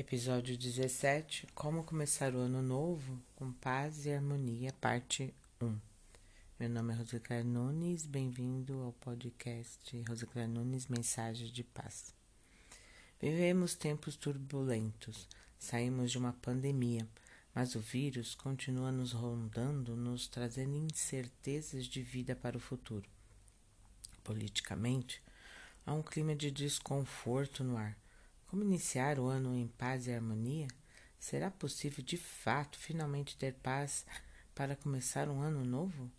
Episódio 17 Como começar o ano novo com paz e harmonia, parte 1. Meu nome é Rosicler Nunes, bem-vindo ao podcast Rosicler Nunes Mensagens de Paz. Vivemos tempos turbulentos, saímos de uma pandemia, mas o vírus continua nos rondando, nos trazendo incertezas de vida para o futuro. Politicamente, há um clima de desconforto no ar como iniciar o ano em paz e harmonia? Será possível de fato finalmente ter paz para começar um ano novo?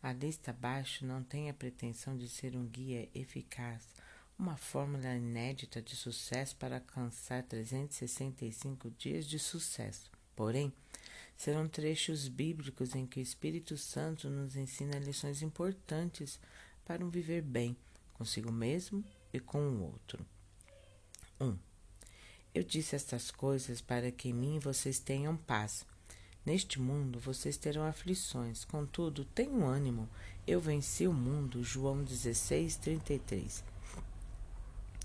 A lista abaixo não tem a pretensão de ser um guia eficaz, uma fórmula inédita de sucesso para alcançar 365 dias de sucesso. Porém, serão trechos bíblicos em que o Espírito Santo nos ensina lições importantes para um viver bem consigo mesmo e com o outro. 1. Um, eu disse estas coisas para que em mim vocês tenham paz. Neste mundo vocês terão aflições, contudo, tenham ânimo. Eu venci o mundo. João 16, 33.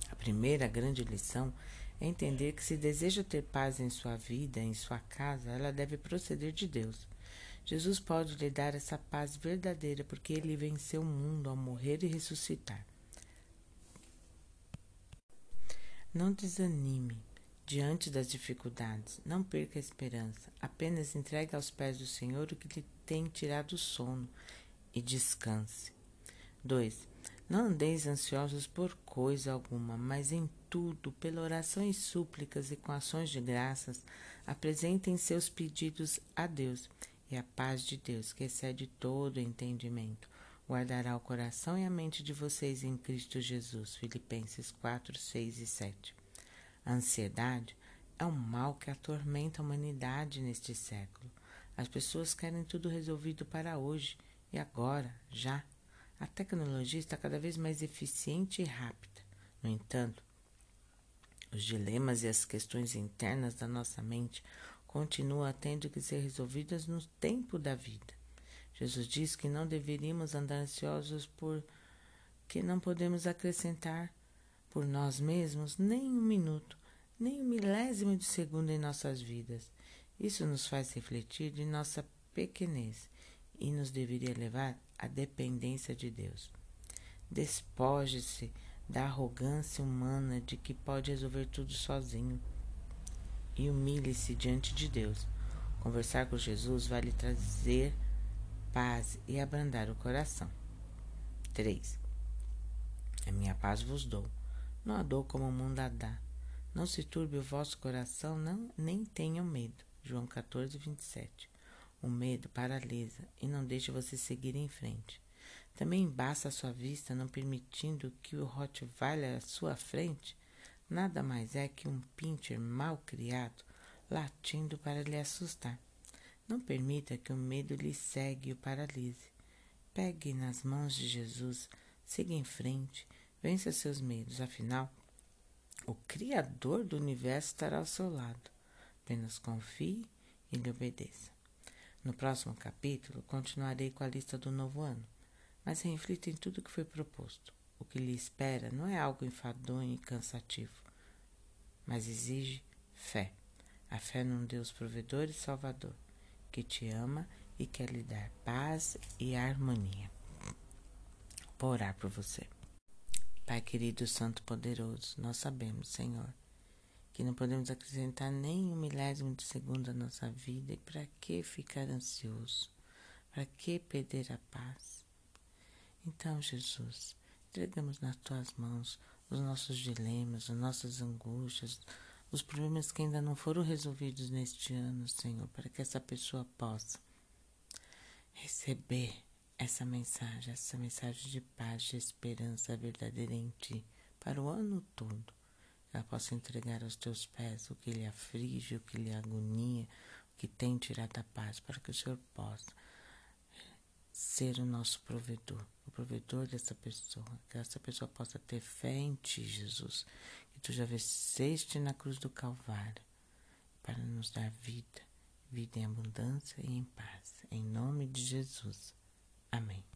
A primeira grande lição é entender que se deseja ter paz em sua vida, em sua casa, ela deve proceder de Deus. Jesus pode lhe dar essa paz verdadeira porque ele venceu o mundo ao morrer e ressuscitar. Não desanime. Diante das dificuldades, não perca a esperança. Apenas entregue aos pés do Senhor o que lhe tem tirado o sono e descanse. 2. Não andeis ansiosos por coisa alguma, mas em tudo, pela oração e súplicas e com ações de graças, apresentem seus pedidos a Deus, e a paz de Deus, que excede todo entendimento, guardará o coração e a mente de vocês em Cristo Jesus. Filipenses 4, 6 e 7. A ansiedade é um mal que atormenta a humanidade neste século. As pessoas querem tudo resolvido para hoje e agora, já. A tecnologia está cada vez mais eficiente e rápida. No entanto, os dilemas e as questões internas da nossa mente continuam tendo que ser resolvidas no tempo da vida. Jesus diz que não deveríamos andar ansiosos por que não podemos acrescentar por nós mesmos nem um minuto, nem um milésimo de segundo em nossas vidas. Isso nos faz refletir de nossa pequenez e nos deveria levar à dependência de Deus. Despoje-se da arrogância humana de que pode resolver tudo sozinho e humilhe-se diante de Deus. Conversar com Jesus vai lhe trazer paz e abrandar o coração. 3. A minha paz vos dou não a dou como o mundo dá. Não se turbe o vosso coração, não, nem tenham medo. João 14, 27. O medo paralisa e não deixa você seguir em frente. Também embaça a sua vista, não permitindo que o Rottweiler à sua frente nada mais é que um pincher mal criado latindo para lhe assustar. Não permita que o medo lhe segue e o paralise. Pegue nas mãos de Jesus, siga em frente Vença seus medos, afinal, o Criador do universo estará ao seu lado. Apenas confie e lhe obedeça. No próximo capítulo, continuarei com a lista do novo ano, mas reflita em tudo que foi proposto. O que lhe espera não é algo enfadonho e cansativo, mas exige fé. A fé num Deus provedor e salvador, que te ama e quer lhe dar paz e harmonia. Vou orar por você. Pai querido, Santo Poderoso, nós sabemos, Senhor, que não podemos acrescentar nem um milésimo de segundo à nossa vida e para que ficar ansioso? Para que perder a paz? Então, Jesus, entregamos nas tuas mãos os nossos dilemas, as nossas angústias, os problemas que ainda não foram resolvidos neste ano, Senhor, para que essa pessoa possa receber essa mensagem, essa mensagem de paz, de esperança verdadeira em ti, para o ano todo. Ela possa entregar aos teus pés o que lhe aflige, o que lhe agonia, o que tem tirado a paz, para que o Senhor possa ser o nosso provedor, o provedor dessa pessoa, que essa pessoa possa ter fé em ti, Jesus, que tu já venceste na cruz do Calvário, para nos dar vida, vida em abundância e em paz. Em nome de Jesus. Amém.